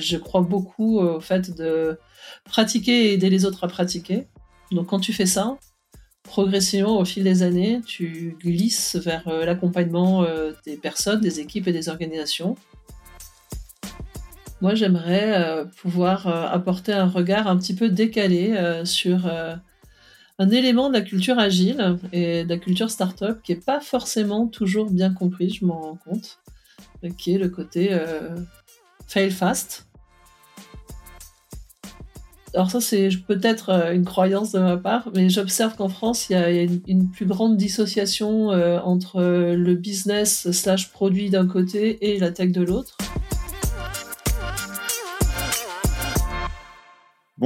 Je crois beaucoup au fait de pratiquer et aider les autres à pratiquer. Donc quand tu fais ça, progressivement au fil des années, tu glisses vers euh, l'accompagnement euh, des personnes, des équipes et des organisations. Moi, j'aimerais euh, pouvoir apporter un regard un petit peu décalé sur un élément de la culture agile et de la culture startup qui n'est pas forcément toujours bien compris, je m'en rends compte, qui est le côté fail fast. Alors ça, c'est peut-être euh, une croyance de ma part, mais j'observe qu'en France, il y a une, plus grande dissociation euh, entre le business slash produit d'un côté et la tech de l'autre.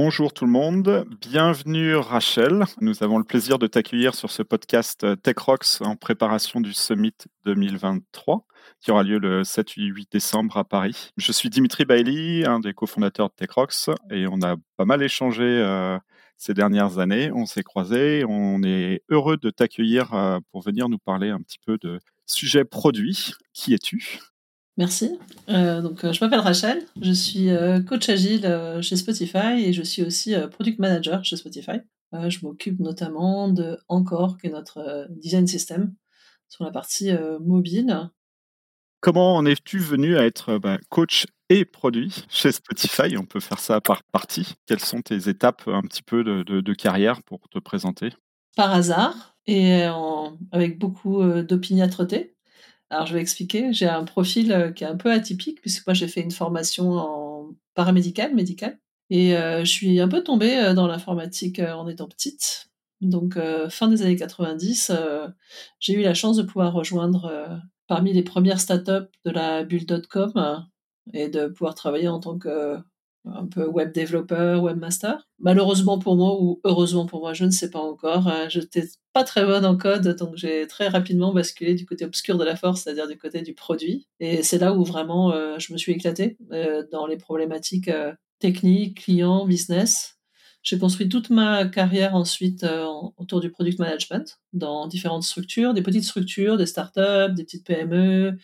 Bonjour tout le monde, bienvenue Rachel. Nous avons le plaisir de t'accueillir sur ce podcast Tech Rocks en préparation du Summit 2023 qui aura lieu le 7 8 décembre à Paris. Je suis Dimitri Bailey, un des cofondateurs de Tech Rocks et on a pas mal échangé euh, ces dernières années. On s'est croisés, on est heureux de t'accueillir euh, pour venir nous parler un petit peu de sujets produits. Qui es-tu? Merci. Euh, donc, euh, je m'appelle Rachel, je suis euh, coach agile chez Spotify et je suis aussi product manager chez Spotify. je m'occupe notamment de Encore, qui est notre design system sur la partie mobile. Comment en es-tu venu à être bah, coach et produit chez Spotify? On peut faire ça par partie. Quelles sont tes étapes un petit peu de, carrière pour te présenter? Par hasard et avec beaucoup d'opiniâtreté. Alors, je vais expliquer. J'ai un profil euh, qui est un peu atypique, puisque moi, j'ai fait une formation en paramédical, médical. Et euh, je suis un peu tombée euh, dans l'informatique en étant petite. Donc, fin des années 90, j'ai eu la chance de pouvoir rejoindre parmi les premières startups de la bulle.com et de pouvoir travailler en tant que un peu web développeur, webmaster. Malheureusement pour moi, ou heureusement pour moi, je ne sais pas encore. Euh, je n'étais pas très bonne en code, donc j'ai très rapidement basculé du côté obscur de la force, c'est-à-dire du côté du produit. Et c'est là où vraiment euh, je me suis éclatée euh, dans les problématiques techniques, clients, business. J'ai construit toute ma carrière ensuite autour du product management dans différentes structures, des petites structures, des startups, des petites PME,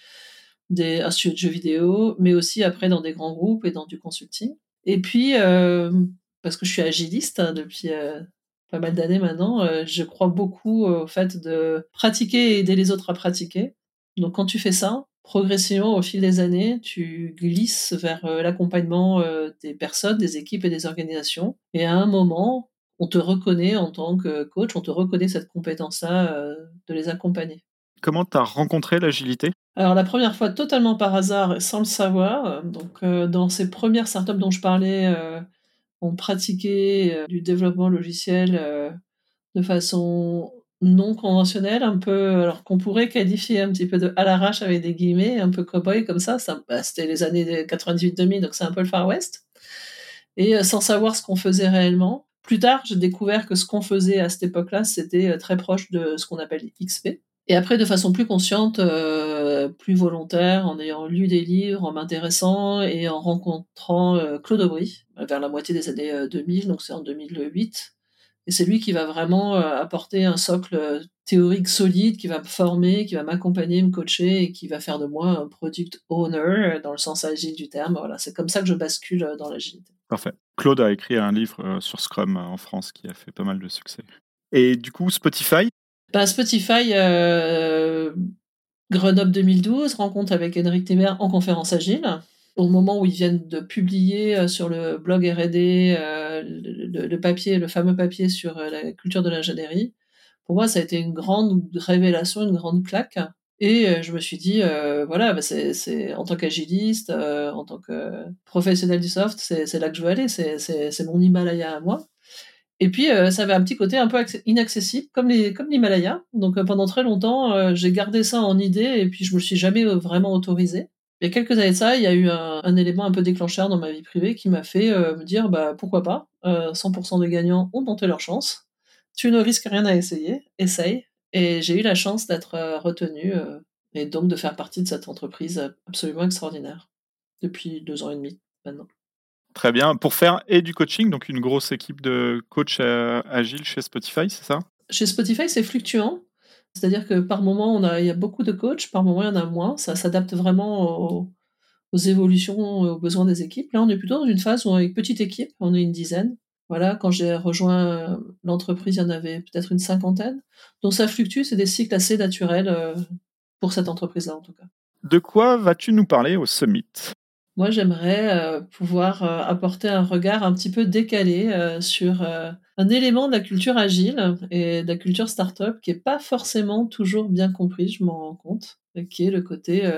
des studios de jeux vidéo, mais aussi après dans des grands groupes et dans du consulting. Et puis, euh, parce que je suis agiliste hein, depuis euh, pas mal d'années maintenant, euh, je crois beaucoup au fait de pratiquer et aider les autres à pratiquer. Donc quand tu fais ça, progressivement au fil des années, tu glisses vers l'accompagnement des personnes, des équipes et des organisations. Et à un moment, on te reconnaît en tant que coach, on te reconnaît cette compétence-là de les accompagner. Comment tu as rencontré l'agilité? Alors la première fois totalement par hasard, sans le savoir, donc euh, dans ces premières startups dont je parlais, euh, on pratiquait euh, du développement logiciel de façon non conventionnelle, un peu, alors qu'on pourrait qualifier un petit peu de à l'arrache avec des guillemets, un peu cowboy comme ça. ça bah, C'était les années 98-2000, donc c'est un peu le Far West. Et sans savoir ce qu'on faisait réellement. Plus tard, j'ai découvert que ce qu'on faisait à cette époque-là, c'était très proche de ce qu'on appelle XP. Et après, de façon plus consciente, euh, plus volontaire, en ayant lu des livres, en m'intéressant et en rencontrant euh, Claude Aubry vers la moitié des années 2000, euh, donc c'est en 2008. Et c'est lui qui va vraiment apporter un socle théorique solide, qui va me former, qui va m'accompagner, me coacher et qui va faire de moi un product owner dans le sens agile du terme. Voilà, c'est comme ça que je bascule dans l'agilité. Parfait. Claude a écrit un livre sur Scrum en France qui a fait pas mal de succès. Et du coup, Spotify, bah, Spotify, euh, Grenoble 2012, rencontre avec Henrik Temer en conférence agile. Au moment où ils viennent de publier euh, sur le blog R&D euh, le, papier, le fameux papier sur la culture de l'ingénierie, pour moi, ça a été une grande révélation, une grande claque. Et je me suis dit, voilà, bah, c'est en tant qu'agiliste, en tant que professionnel du soft, c'est là que je veux aller, c'est mon Himalaya à moi. Et puis, euh, ça avait un petit côté un peu inaccessible, comme les comme l'Himalaya. Donc, euh, pendant très longtemps, euh, j'ai gardé ça en idée, et puis je me suis jamais vraiment autorisé. Il quelques années de ça, il y a eu un, élément un peu déclencheur dans ma vie privée qui m'a fait me dire, bah pourquoi pas 100% de gagnants ont tenté leur chance. Tu ne risques rien à essayer, essaye. Et j'ai eu la chance d'être retenu et donc de faire partie de cette entreprise absolument extraordinaire depuis deux ans et demi maintenant. Très bien. Pour faire et du coaching, donc une grosse équipe de coachs euh, agiles chez Spotify, c'est ça? Chez Spotify, c'est fluctuant. C'est-à-dire que par moment, on a, il y a beaucoup de coachs, par moment, il y en a moins. Ça s'adapte vraiment aux évolutions, aux besoins des équipes. Là, on est plutôt dans une phase où on est une petite équipe, on est une dizaine. Voilà, quand j'ai rejoint l'entreprise, il y en avait peut-être une cinquantaine. Donc ça fluctue, c'est des cycles assez naturels pour cette entreprise-là en tout cas. De quoi vas-tu nous parler au Summit? Moi, j'aimerais euh, pouvoir euh, apporter un regard un petit peu décalé euh, sur un élément de la culture agile et de la culture startup qui est pas forcément toujours bien compris, je m'en rends compte, qui est le côté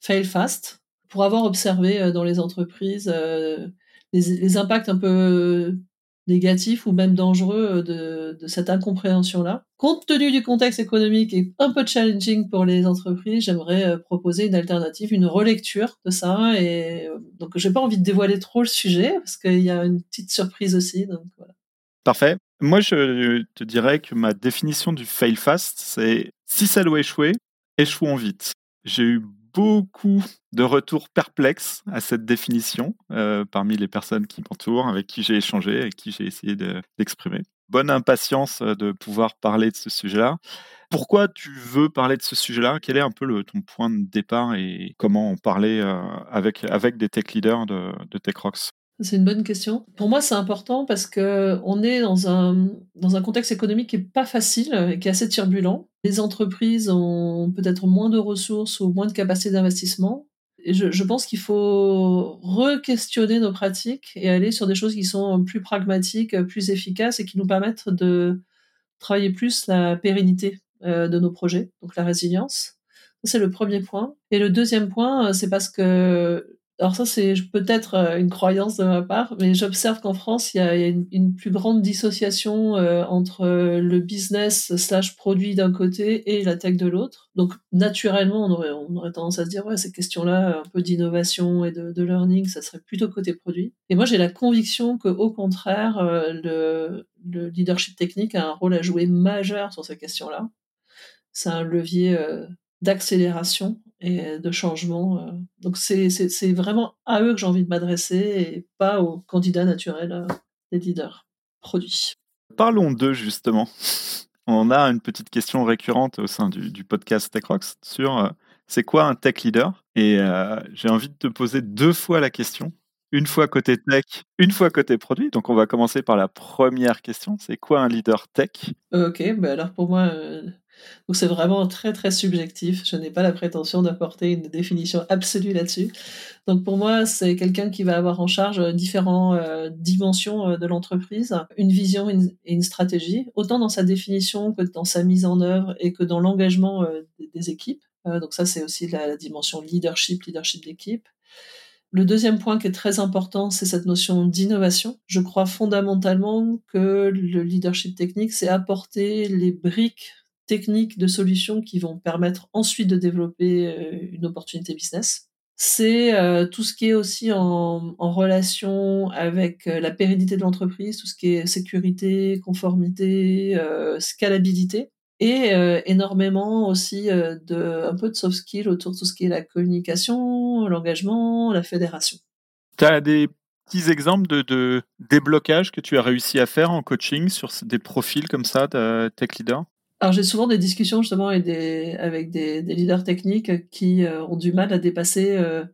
fail fast. Pour avoir observé dans les entreprises les, les, impacts un peu négatif ou même dangereux euh, de, cette incompréhension-là. Compte tenu du contexte économique et un peu challenging pour les entreprises, j'aimerais euh, proposer une alternative, une relecture de ça. Et euh, donc, j'ai pas envie de dévoiler trop le sujet parce qu'il y a une petite surprise aussi. Donc voilà. Parfait. Moi, je te dirais que ma définition du fail fast, c'est si ça doit échouer, échouons vite. J'ai eu beaucoup de retours perplexes à cette définition euh, parmi les personnes qui m'entourent, avec qui j'ai échangé, avec qui j'ai essayé d'exprimer. Bonne impatience euh, de pouvoir parler de ce sujet-là. Pourquoi tu veux parler de ce sujet-là? Quel est un peu ton point de départ et comment en parler euh, avec, avec des tech leaders de, de TechRox? C'est une bonne question. Pour moi, c'est important parce que on est dans un, dans un contexte économique qui est pas facile et qui est assez turbulent. Les entreprises ont peut-être moins de ressources ou moins de capacité d'investissement. Et je, pense qu'il faut re-questionner nos pratiques et aller sur des choses qui sont plus pragmatiques, plus efficaces et qui nous permettent de travailler plus la pérennité euh, de nos projets, donc la résilience. C'est le premier point. Et le deuxième point, c'est parce que alors ça, c'est peut-être euh, une croyance de ma part, mais j'observe qu'en France, il y a, une, plus grande dissociation euh, entre euh, le business slash produit d'un côté et la tech de l'autre. Donc naturellement, on aurait, on aurait tendance à se dire, ouais, ces questions-là, un peu d'innovation et de, learning, ça serait plutôt côté produit. Et moi, j'ai la conviction que, au contraire, le, leadership technique a un rôle à jouer majeur sur ces questions-là. C'est un levier d'accélération et de changement. Euh. Donc c'est vraiment à eux que j'ai envie de m'adresser et pas aux candidats naturels euh, des leaders produits. Parlons d'eux justement. On a une petite question récurrente au sein du, podcast TechRox sur euh, c'est quoi un tech leader? Et j'ai envie de te poser deux fois la question. Une fois côté tech, une fois côté produit. Donc on va commencer par la première question. C'est quoi un leader tech? Ok, bah alors pour moi, donc c'est vraiment très très subjectif. Je n'ai pas la prétention d'apporter une définition absolue là-dessus. Donc pour moi, c'est quelqu'un qui va avoir en charge différentes euh, dimensions euh, de l'entreprise, une vision et une, stratégie, autant dans sa définition que dans sa mise en œuvre et que dans l'engagement euh, des, équipes. donc ça, c'est aussi la, la, dimension leadership, leadership d'équipe. Le deuxième point qui est très important, c'est cette notion d'innovation. Je crois fondamentalement que le leadership technique, c'est apporter les briques techniques de solutions qui vont permettre ensuite de développer euh, une opportunité business. C'est euh, tout ce qui est aussi en, relation avec euh, la pérennité de l'entreprise, tout ce qui est sécurité, conformité, scalabilité, et énormément aussi de un peu de soft skills autour de tout ce qui est la communication, l'engagement, la fédération. Tu as des petits exemples de, de, déblocage que tu as réussi à faire en coaching sur des profils comme ça de tech leader? Alors j'ai souvent des discussions justement avec des, leaders techniques qui euh, ont du mal à dépasser euh,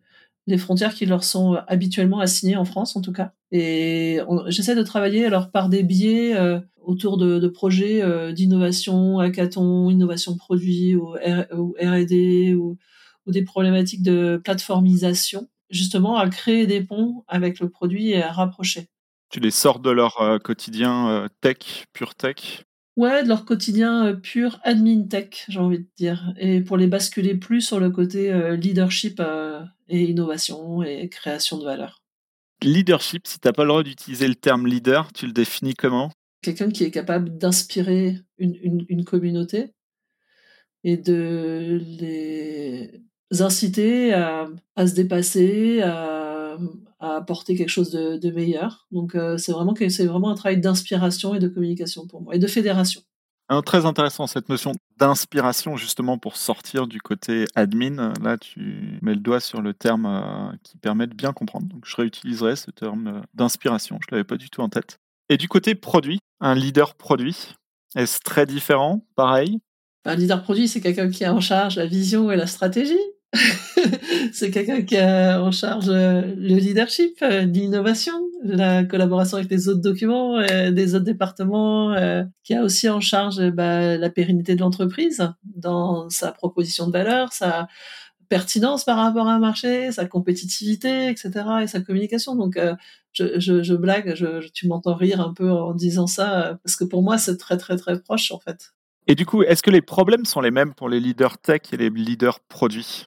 les frontières qui leur sont habituellement assignées en France en tout cas. Et j'essaie de travailler alors par des biais euh, autour de, de projets d'innovation, hackathon, innovation produit ou, R&D ou, ou, des problématiques de plateformisation, justement à créer des ponts avec le produit et à rapprocher. Tu les sors de leur quotidien tech, pure tech? Ouais, de leur quotidien euh, pur admin tech, j'ai envie de dire. Et pour les basculer plus sur le côté euh, leadership euh, et innovation et création de valeur. Leadership, si tu n'as pas le droit d'utiliser le terme leader, tu le définis comment? Quelqu'un qui est capable d'inspirer une, une, communauté et de les inciter à, à se dépasser, à, à apporter quelque chose de, meilleur. Donc euh, c'est vraiment c'est vraiment un travail d'inspiration et de communication pour moi et de fédération. très intéressant cette notion d'inspiration justement pour sortir du côté admin. Là, tu mets le doigt sur le terme euh, qui permet de bien comprendre. Donc je réutiliserai ce terme euh, d'inspiration. Je l'avais pas du tout en tête. Et du côté produit, un leader produit, est-ce très différent? Pareil? Un leader produit, c'est quelqu'un qui a en charge la vision et la stratégie. C'est quelqu'un qui a en charge le leadership, l'innovation, la collaboration avec les autres documents, des autres départements, qui a aussi en charge bah, la pérennité de l'entreprise dans sa proposition de valeur, sa pertinence par rapport à un marché, sa compétitivité, etc., et sa communication. Donc, je, blague, tu m'entends rire un peu en disant ça, parce que pour moi, c'est très, très, très proche, en fait. Et du coup, est-ce que les problèmes sont les mêmes pour les leaders tech et les leaders produits?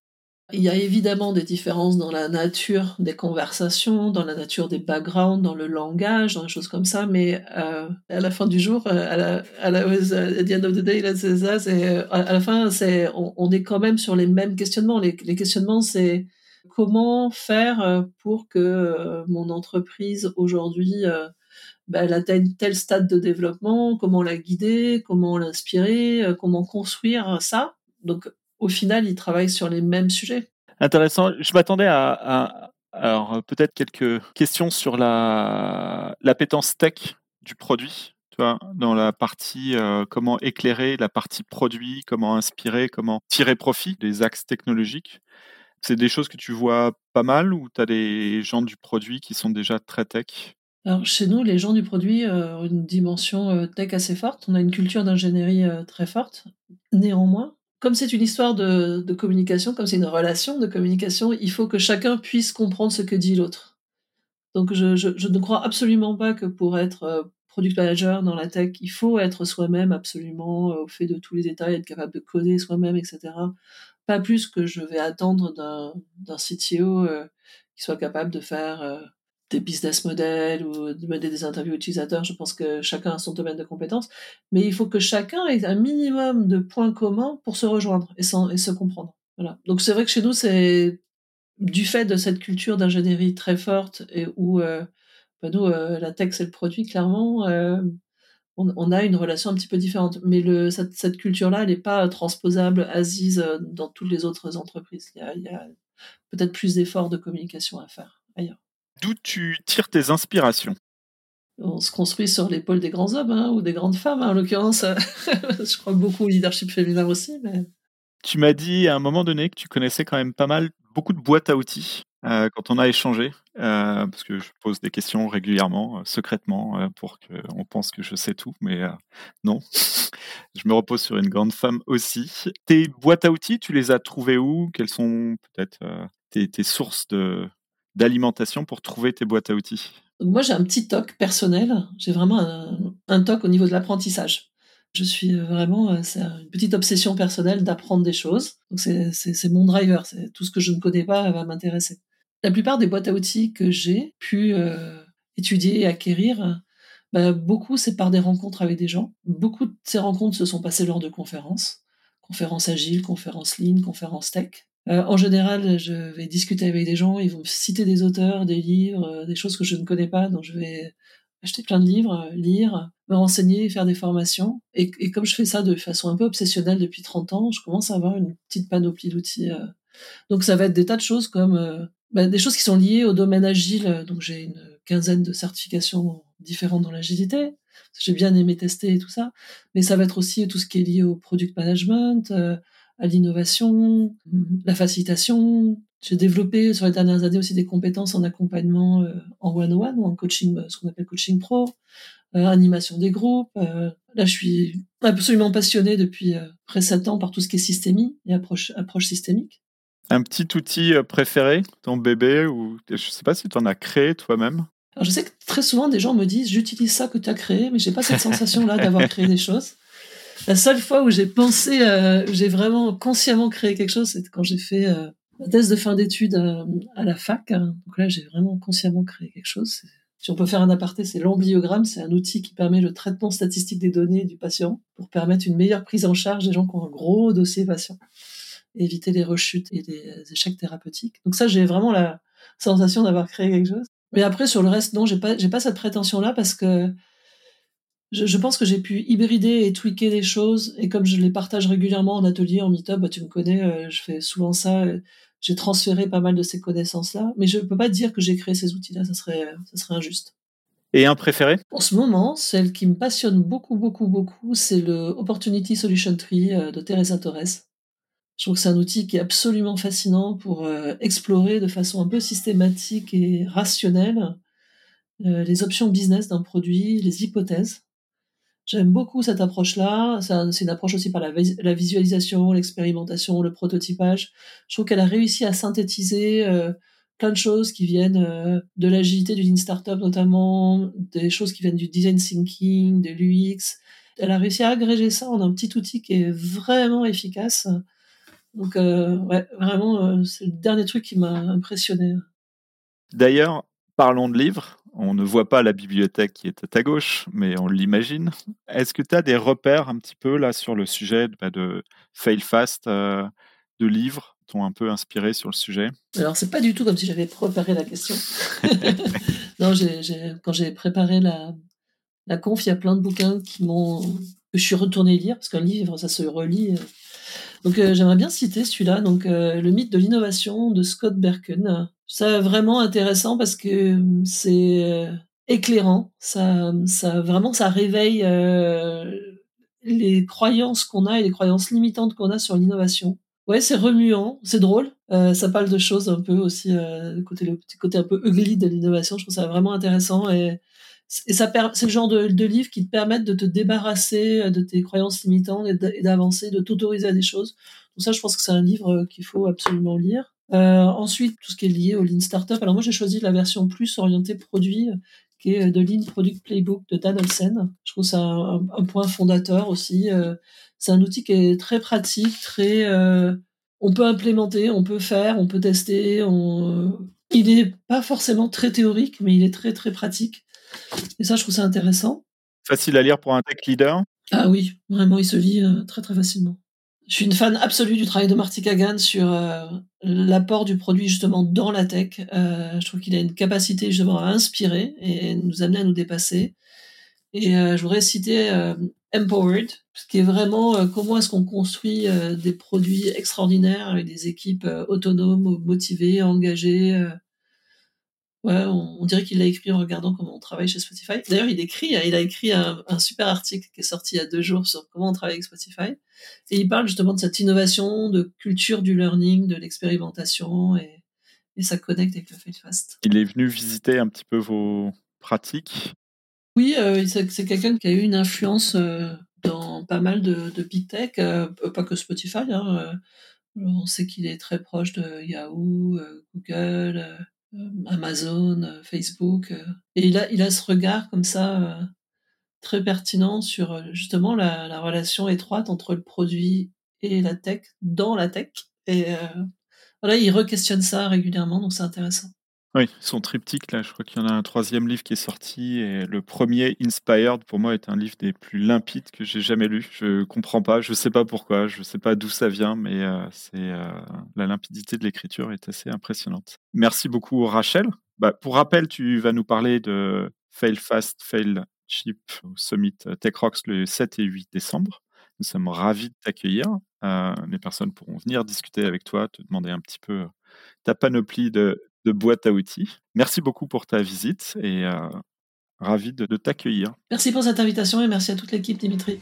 Il y a évidemment des différences dans la nature des conversations, dans la nature des backgrounds, dans le langage, dans des choses comme ça, mais euh, à la fin du jour, euh, à la, à la, at the end of the day, c'est ça, c'est, à la fin, c'est, on, est quand même sur les mêmes questionnements. Les, questionnements, c'est comment faire euh, pour que euh, mon entreprise aujourd'hui ben, elle atteigne tel stade de développement, comment la guider, comment l'inspirer, comment construire ça. Donc au final, ils travaillent sur les mêmes sujets. Intéressant. Je m'attendais à, alors peut-être quelques questions sur la l'appétence tech du produit. Tu vois, dans la partie euh, comment éclairer, la partie produit, comment inspirer, comment tirer profit des axes technologiques. C'est des choses que tu vois pas mal ou tu as des gens du produit qui sont déjà très tech? Alors chez nous, les gens du produit euh, ont une dimension euh, tech assez forte. On a une culture d'ingénierie très forte. Néanmoins, comme c'est une histoire de, communication, comme c'est une relation de communication, il faut que chacun puisse comprendre ce que dit l'autre. Donc je, ne crois absolument pas que pour être euh, product manager dans la tech, il faut être soi-même absolument euh, au fait de tous les détails, être capable de coder soi-même, etc. Pas plus que je vais attendre d'un CTO euh, qui soit capable de faire des business models ou mener des interviews utilisateurs. Je pense que chacun a son domaine de compétences, mais il faut que chacun ait un minimum de points communs pour se rejoindre et, et se comprendre. Voilà. Donc c'est vrai que chez nous, c'est du fait de cette culture d'ingénierie très forte et où euh, bah, nous, euh, la tech c'est le produit, clairement, euh, on, a une relation un petit peu différente. Mais le, cette, cette culture-là, elle n'est pas transposable, assise dans toutes les autres entreprises. Il y a peut-être plus d'efforts de communication à faire ailleurs. D'où tu tires tes inspirations? On se construit sur l'épaule des grands hommes hein, ou des grandes femmes, hein, en l'occurrence. je crois beaucoup au leadership féminin aussi. Mais... Tu m'as dit à un moment donné que tu connaissais quand même pas mal, beaucoup de boîtes à outils euh, quand on a échangé, euh, parce que je pose des questions régulièrement, euh, secrètement, pour qu'on pense que je sais tout, mais non. je me repose sur une grande femme aussi. Tes boîtes à outils, tu les as trouvées où? Quelles sont peut-être tes sources de, d'alimentation pour trouver tes boîtes à outils Moi, j'ai un petit toc personnel. J'ai vraiment un, toc au niveau de l'apprentissage. Je suis vraiment, euh, une petite obsession personnelle d'apprendre des choses. Donc c'est mon driver. Tout ce que je ne connais pas va m'intéresser. La plupart des boîtes à outils que j'ai pu euh, étudier et acquérir, bah, beaucoup c'est par des rencontres avec des gens. Beaucoup de ces rencontres se sont passées lors de conférences, conférences agiles, conférences lean, conférences tech. Euh, en général, je vais discuter avec des gens, ils vont citer des auteurs, des livres, euh, des choses que je ne connais pas, donc je vais acheter plein de livres, lire, me renseigner, faire des formations. Et, comme je fais ça de façon un peu obsessionnelle depuis 30 ans, je commence à avoir une petite panoplie d'outils. Euh. Donc ça va être des tas de choses comme bah, des choses qui sont liées au domaine agile. Donc j'ai une quinzaine de certifications différentes dans l'agilité. J'ai bien aimé tester et tout ça. Mais ça va être aussi tout ce qui est lié au product management, à l'innovation, la facilitation. J'ai développé sur les dernières années aussi des compétences en accompagnement euh, en one-on-one ou en coaching, euh, ce qu'on appelle coaching pro, euh, animation des groupes. là, je suis absolument passionnée depuis près de 7 ans par tout ce qui est systémie et approche, approche systémique. Un petit outil préféré, ton bébé, ou je ne sais pas si tu en as créé toi-même? Alors je sais que très souvent des gens me disent j'utilise ça que tu as créé, mais j'ai pas cette sensation-là d'avoir créé des choses. La seule fois où j'ai pensé, euh, j'ai vraiment consciemment créé quelque chose, c'est quand j'ai fait euh, ma thèse de fin d'études euh, à, la fac. Donc là, j'ai vraiment consciemment créé quelque chose. Si on peut faire un aparté, c'est l'ambliogramme. C'est un outil qui permet le traitement statistique des données du patient pour permettre une meilleure prise en charge des gens qui ont un gros dossier patient, éviter les rechutes et les échecs thérapeutiques. Donc ça, j'ai vraiment la sensation d'avoir créé quelque chose. Mais après, sur le reste, non, j'ai pas, j'ai pas cette prétention-là parce que je, pense que j'ai pu hybrider et tweaker des choses. Et comme je les partage régulièrement en atelier, en meetup, bah, tu me connais, euh, je fais souvent ça. Euh, j'ai transféré pas mal de ces connaissances-là. Mais je ne peux pas dire que j'ai créé ces outils-là, ça serait, ça serait injuste. Et un préféré? En ce moment, celle qui me passionne beaucoup, beaucoup, beaucoup, c'est le Opportunity Solution Tree euh, de Teresa Torres. Je trouve que c'est un outil qui est absolument fascinant pour euh, explorer de façon un peu systématique et rationnelle euh, les options business d'un produit, les hypothèses. J'aime beaucoup cette approche-là. C'est une approche aussi par la, visualisation, l'expérimentation, le prototypage. Je trouve qu'elle a réussi à synthétiser euh, plein de choses qui viennent euh, de l'agilité du Lean Startup notamment, des choses qui viennent du design thinking, de l'UX. Elle a réussi à agréger ça en un petit outil qui est vraiment efficace. Donc, euh, vraiment, c'est le dernier truc qui m'a impressionné. D'ailleurs, parlons de livres. On ne voit pas la bibliothèque qui est à ta gauche, mais on l'imagine. Est-ce que tu as des repères un petit peu là sur le sujet bah, de Fail Fast, euh, de livres t'ont un peu inspiré sur le sujet? Alors, c'est pas du tout comme si j'avais préparé la question. non, quand j'ai préparé la, la conf, il y a plein de bouquins qui m'ont que je suis retourné lire, parce qu'un livre, ça se relit. Euh. Donc, euh, j'aimerais bien citer celui-là, donc Le mythe de l'innovation de Scott Berken. C'est vraiment intéressant parce que c'est euh, éclairant. Ça, ça vraiment, ça réveille euh, les croyances qu'on a et les croyances limitantes qu'on a sur l'innovation. Ouais, c'est remuant, c'est drôle. Euh, ça parle de choses un peu aussi, côté le côté un peu ugly de l'innovation. Je trouve ça vraiment intéressant et, et ça c'est le genre de, de livre qui te permettent de te débarrasser de tes croyances limitantes et d'avancer, de t'autoriser à des choses. Donc ça, je pense que c'est un livre qu'il faut absolument lire. Euh, ensuite, tout ce qui est lié au Lean Startup. Alors moi, j'ai choisi la version plus orientée produit, qui est de Lean Product Playbook de Dan Olsen. Je trouve ça un, un point fondateur aussi. Euh, c'est un outil qui est très pratique, très... Euh, on peut implémenter, on peut faire, on peut tester. On... Il n'est pas forcément très théorique, mais il est très très pratique. Et ça, je trouve ça intéressant. Facile à lire pour un tech leader? Ah oui, vraiment, il se lit très très facilement. Je suis une fan absolue du travail de Marty Kagan sur euh, l'apport du produit justement dans la tech. Euh, je trouve qu'il a une capacité justement à inspirer et nous amener à nous dépasser. Et euh, je voudrais citer Empowered, qui est vraiment comment est-ce qu'on construit des produits extraordinaires avec des équipes autonomes, motivées, engagées, Ouais, on, dirait qu'il l'a écrit en regardant comment on travaille chez Spotify. D'ailleurs, il écrit, il a écrit un, super article qui est sorti il y a deux jours sur comment on travaille avec Spotify. Et il parle justement de cette innovation, de culture du learning, de l'expérimentation, et, ça connecte avec le Failfast. Il est venu visiter un petit peu vos pratiques? Oui, euh, c'est quelqu'un qui a eu une influence euh, dans pas mal de, big tech, euh, pas que Spotify. Hein, on sait qu'il est très proche de Yahoo, Google. Euh, Amazon, euh, Facebook. Euh, et il a, il a ce regard comme ça très pertinent sur justement la, relation étroite entre le produit et la tech dans la tech. Et voilà, il re-questionne ça régulièrement, donc c'est intéressant. Oui, son triptyque, là, je crois qu'il y en a un troisième livre qui est sorti. Et le premier, Inspired, pour moi, est un livre des plus limpides que j'ai jamais lu. Je comprends pas, je sais pas pourquoi, je sais pas d'où ça vient, mais euh, c'est euh, la limpidité de l'écriture est assez impressionnante. Merci beaucoup, Rachel. Bah, pour rappel, tu vas nous parler de Fail Fast, Fail Cheap au Summit Tech Rocks le 7 et 8 décembre. Nous sommes ravis de t'accueillir. Euh, les personnes pourront venir discuter avec toi, te demander un petit peu ta panoplie de, de boîte à outils. Merci beaucoup pour ta visite et euh, ravi de, de t'accueillir. Merci pour cette invitation et merci à toute l'équipe, Dimitri.